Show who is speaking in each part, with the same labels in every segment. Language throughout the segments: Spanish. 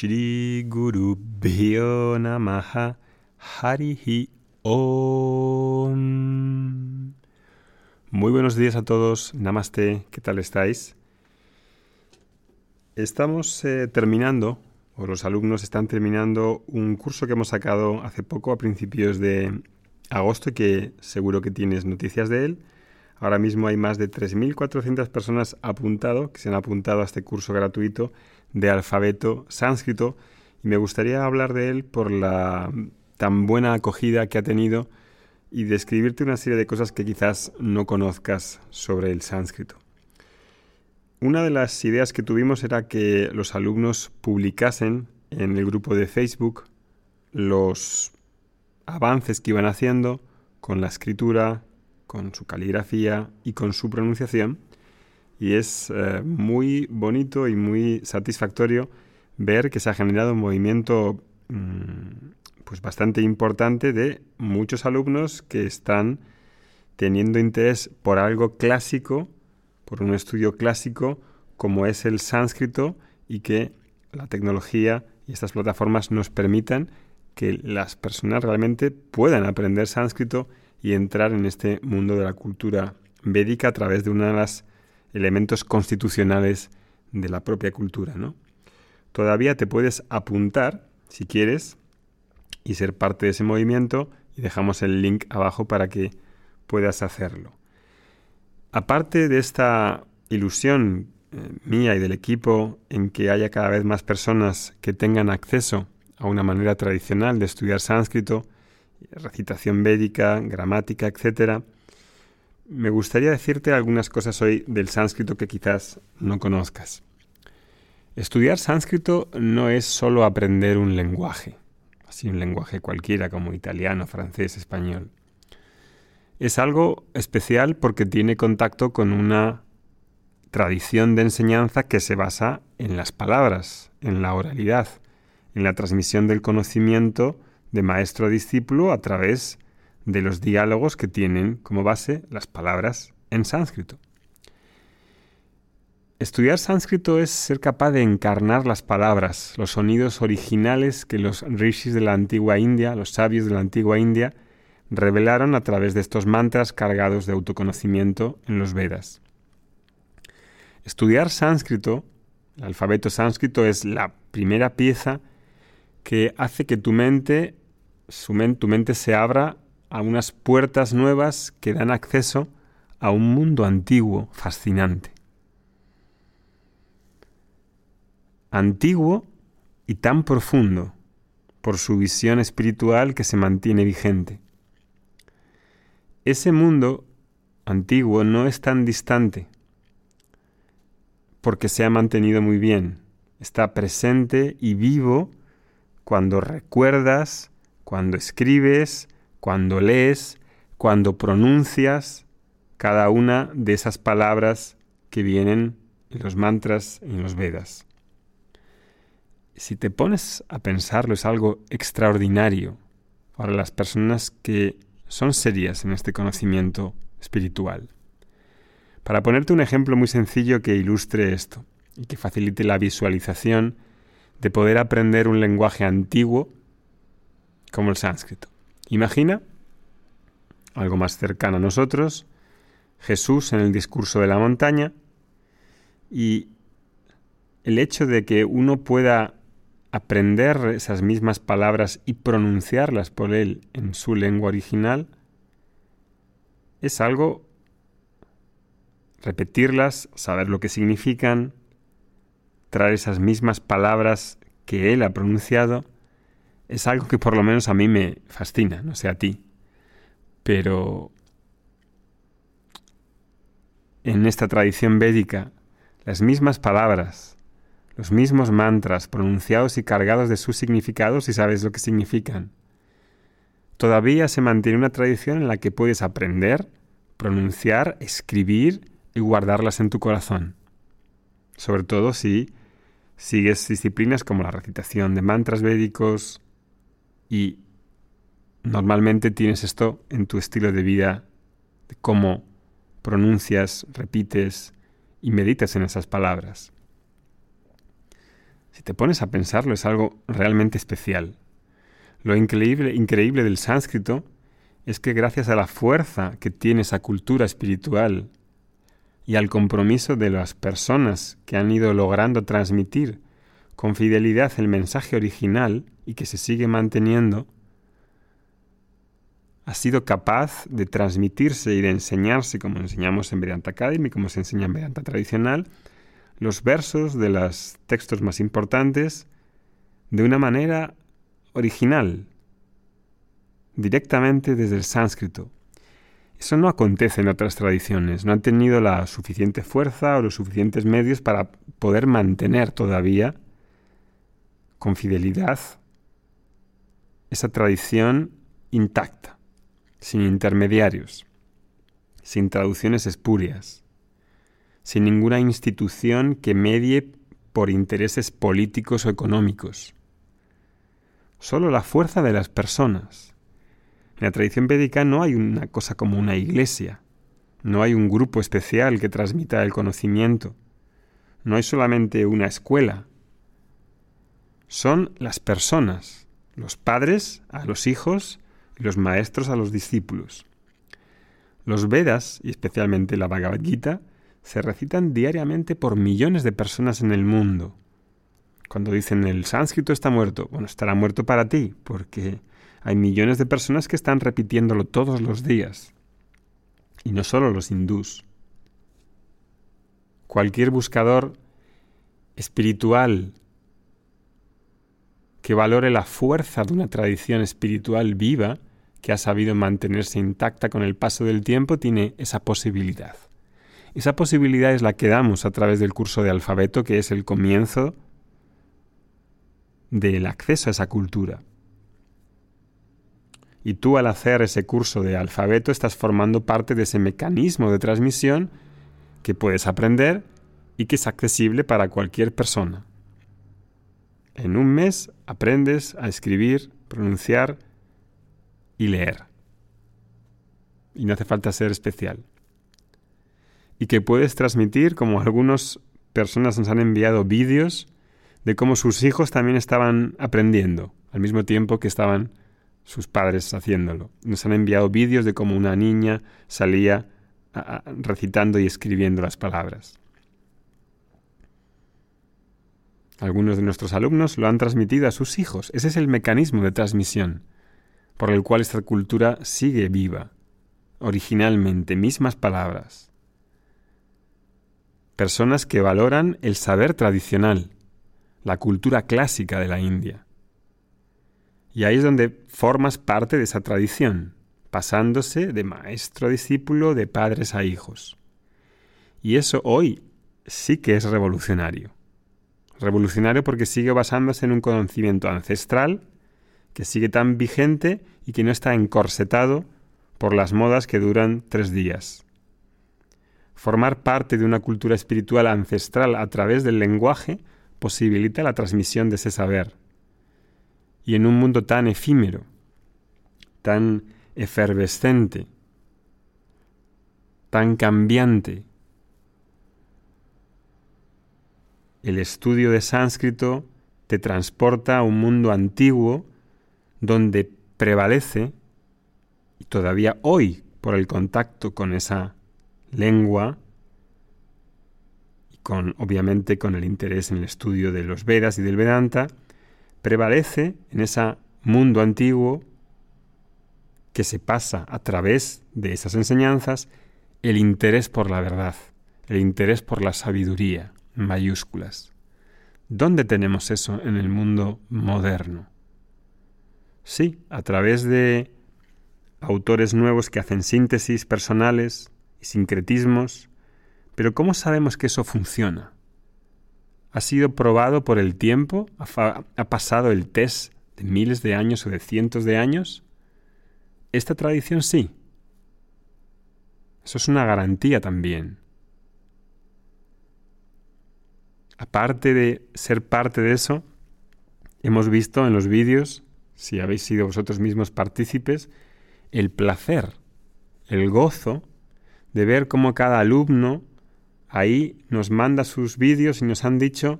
Speaker 1: Shri Guru Bhyo Harihi Om. Muy buenos días a todos, Namaste, ¿qué tal estáis? Estamos eh, terminando, o los alumnos están terminando, un curso que hemos sacado hace poco, a principios de agosto, que seguro que tienes noticias de él. Ahora mismo hay más de 3.400 personas apuntado, que se han apuntado a este curso gratuito de alfabeto sánscrito y me gustaría hablar de él por la tan buena acogida que ha tenido y describirte una serie de cosas que quizás no conozcas sobre el sánscrito. Una de las ideas que tuvimos era que los alumnos publicasen en el grupo de Facebook los avances que iban haciendo con la escritura, con su caligrafía y con su pronunciación. Y es eh, muy bonito y muy satisfactorio ver que se ha generado un movimiento mm, pues bastante importante de muchos alumnos que están teniendo interés por algo clásico, por un estudio clásico como es el sánscrito y que la tecnología y estas plataformas nos permitan que las personas realmente puedan aprender sánscrito y entrar en este mundo de la cultura védica a través de una de las elementos constitucionales de la propia cultura, ¿no? Todavía te puedes apuntar, si quieres, y ser parte de ese movimiento, y dejamos el link abajo para que puedas hacerlo. Aparte de esta ilusión eh, mía y del equipo en que haya cada vez más personas que tengan acceso a una manera tradicional de estudiar sánscrito, recitación védica, gramática, etcétera, me gustaría decirte algunas cosas hoy del sánscrito que quizás no conozcas. Estudiar sánscrito no es solo aprender un lenguaje, así un lenguaje cualquiera como italiano, francés, español. Es algo especial porque tiene contacto con una tradición de enseñanza que se basa en las palabras, en la oralidad, en la transmisión del conocimiento de maestro a discípulo a través de los diálogos que tienen como base las palabras en sánscrito. Estudiar sánscrito es ser capaz de encarnar las palabras, los sonidos originales que los rishis de la antigua India, los sabios de la antigua India, revelaron a través de estos mantras cargados de autoconocimiento en los Vedas. Estudiar sánscrito, el alfabeto sánscrito, es la primera pieza que hace que tu mente, su tu mente se abra a unas puertas nuevas que dan acceso a un mundo antiguo fascinante. Antiguo y tan profundo por su visión espiritual que se mantiene vigente. Ese mundo antiguo no es tan distante porque se ha mantenido muy bien. Está presente y vivo cuando recuerdas, cuando escribes, cuando lees, cuando pronuncias cada una de esas palabras que vienen en los mantras y en los Vedas. Si te pones a pensarlo es algo extraordinario para las personas que son serias en este conocimiento espiritual. Para ponerte un ejemplo muy sencillo que ilustre esto y que facilite la visualización de poder aprender un lenguaje antiguo como el sánscrito. Imagina, algo más cercano a nosotros, Jesús en el discurso de la montaña y el hecho de que uno pueda aprender esas mismas palabras y pronunciarlas por él en su lengua original es algo repetirlas, saber lo que significan, traer esas mismas palabras que él ha pronunciado es algo que por lo menos a mí me fascina, no sé a ti. Pero en esta tradición védica, las mismas palabras, los mismos mantras pronunciados y cargados de sus significados y sabes lo que significan. Todavía se mantiene una tradición en la que puedes aprender, pronunciar, escribir y guardarlas en tu corazón. Sobre todo si sigues disciplinas como la recitación de mantras védicos, y normalmente tienes esto en tu estilo de vida, de cómo pronuncias, repites y meditas en esas palabras. Si te pones a pensarlo, es algo realmente especial. Lo increíble, increíble del sánscrito es que gracias a la fuerza que tiene esa cultura espiritual y al compromiso de las personas que han ido logrando transmitir con fidelidad el mensaje original y que se sigue manteniendo, ha sido capaz de transmitirse y de enseñarse, como enseñamos en Vedanta Academy, como se enseña en Vedanta tradicional, los versos de los textos más importantes de una manera original, directamente desde el sánscrito. Eso no acontece en otras tradiciones, no han tenido la suficiente fuerza o los suficientes medios para poder mantener todavía con fidelidad esa tradición intacta, sin intermediarios, sin traducciones espurias, sin ninguna institución que medie por intereses políticos o económicos. Solo la fuerza de las personas, en la tradición védica no hay una cosa como una iglesia, no hay un grupo especial que transmita el conocimiento, no hay solamente una escuela, son las personas, los padres a los hijos y los maestros a los discípulos. Los Vedas, y especialmente la Bhagavad Gita, se recitan diariamente por millones de personas en el mundo. Cuando dicen el sánscrito está muerto, bueno, estará muerto para ti, porque hay millones de personas que están repitiéndolo todos los días. Y no solo los hindús. Cualquier buscador espiritual que valore la fuerza de una tradición espiritual viva, que ha sabido mantenerse intacta con el paso del tiempo, tiene esa posibilidad. Esa posibilidad es la que damos a través del curso de alfabeto, que es el comienzo del acceso a esa cultura. Y tú al hacer ese curso de alfabeto estás formando parte de ese mecanismo de transmisión que puedes aprender y que es accesible para cualquier persona. En un mes aprendes a escribir, pronunciar y leer. Y no hace falta ser especial. Y que puedes transmitir, como algunas personas nos han enviado vídeos de cómo sus hijos también estaban aprendiendo, al mismo tiempo que estaban sus padres haciéndolo. Nos han enviado vídeos de cómo una niña salía recitando y escribiendo las palabras. Algunos de nuestros alumnos lo han transmitido a sus hijos. Ese es el mecanismo de transmisión por el cual esta cultura sigue viva, originalmente, mismas palabras. Personas que valoran el saber tradicional, la cultura clásica de la India. Y ahí es donde formas parte de esa tradición, pasándose de maestro a discípulo, de padres a hijos. Y eso hoy sí que es revolucionario. Revolucionario porque sigue basándose en un conocimiento ancestral que sigue tan vigente y que no está encorsetado por las modas que duran tres días. Formar parte de una cultura espiritual ancestral a través del lenguaje posibilita la transmisión de ese saber y en un mundo tan efímero, tan efervescente, tan cambiante. El estudio de sánscrito te transporta a un mundo antiguo donde prevalece, y todavía hoy por el contacto con esa lengua, y con obviamente con el interés en el estudio de los Vedas y del Vedanta, prevalece en ese mundo antiguo que se pasa a través de esas enseñanzas el interés por la verdad, el interés por la sabiduría, mayúsculas. ¿Dónde tenemos eso en el mundo moderno? Sí, a través de autores nuevos que hacen síntesis personales y sincretismos, pero ¿cómo sabemos que eso funciona? ha sido probado por el tiempo, ha, pasado el test de miles de años o de cientos de años. Esta tradición sí. Eso es una garantía también. Aparte de ser parte de eso, hemos visto en los vídeos, si habéis sido vosotros mismos partícipes, el placer, el gozo de ver cómo cada alumno ahí nos manda sus vídeos y nos han dicho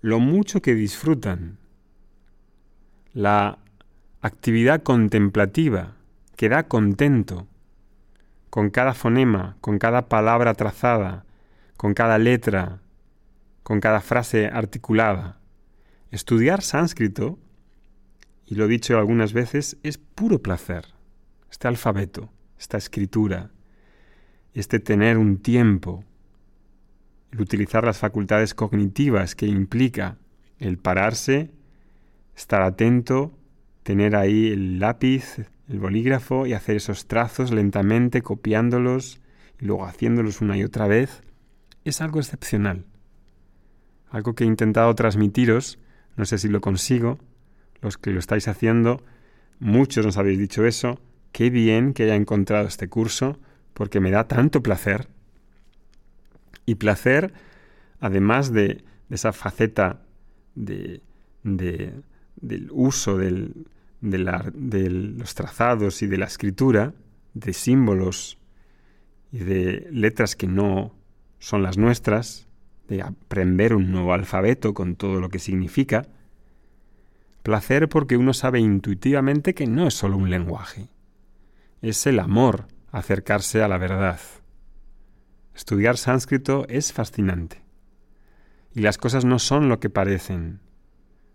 Speaker 1: lo mucho que disfrutan, la actividad contemplativa que da contento con cada fonema, con cada palabra trazada, con cada letra, con cada frase articulada. Estudiar sánscrito, y lo he dicho algunas veces, es puro placer. Este alfabeto, esta escritura, este tener un tiempo, el utilizar las facultades cognitivas que implica el pararse, estar atento, tener ahí el lápiz, el bolígrafo y hacer esos trazos lentamente, copiándolos y luego haciéndolos una y otra vez, es algo excepcional. Algo que he intentado transmitiros, no sé si lo consigo, los que lo estáis haciendo, muchos nos habéis dicho eso, qué bien que haya encontrado este curso, porque me da tanto placer. Y placer, además de, esa faceta de, del uso de, los trazados y de la escritura, de símbolos y de letras que no son las nuestras, de aprender un nuevo alfabeto con todo lo que significa. Placer porque uno sabe intuitivamente que no es solo un lenguaje, es el amor acercarse a la verdad. Estudiar sánscrito es fascinante. Y las cosas no son lo que parecen.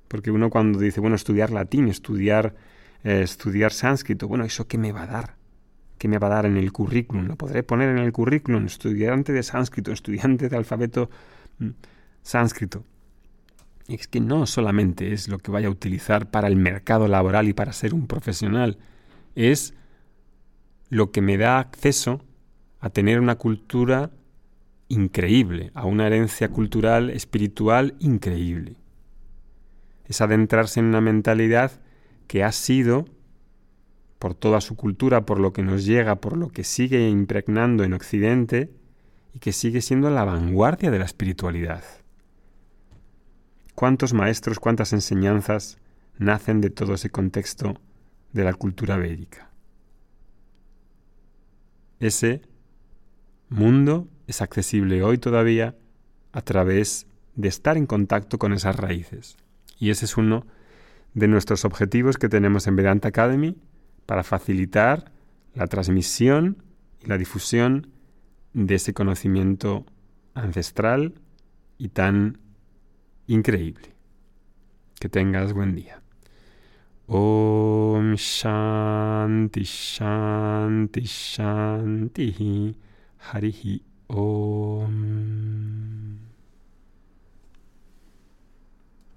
Speaker 1: Porque uno cuando dice, bueno, estudiar latín, estudiar, eh, estudiar sánscrito, bueno, ¿eso qué me va a dar? ¿Qué me va a dar en el currículum? ¿Lo podré poner en el currículum? Estudiante de sánscrito, estudiante de alfabeto sánscrito. Y es que no solamente es lo que vaya a utilizar para el mercado laboral y para ser un profesional, es lo que me da acceso a tener una cultura increíble, a una herencia cultural, espiritual increíble es adentrarse en una mentalidad que ha sido, por toda su cultura, por lo que nos llega, por lo que sigue impregnando en Occidente, y que sigue siendo la vanguardia de la espiritualidad. ¿Cuántos maestros, cuántas enseñanzas nacen de todo ese contexto de la cultura védica? Ese mundo es accesible hoy todavía a través de estar en contacto con esas raíces. Y ese es uno de nuestros objetivos que tenemos en Vedanta Academy para facilitar la transmisión y la difusión de ese conocimiento ancestral y tan increíble. Que tengas buen día. Om Shanti Shanti Shanti Harihi Om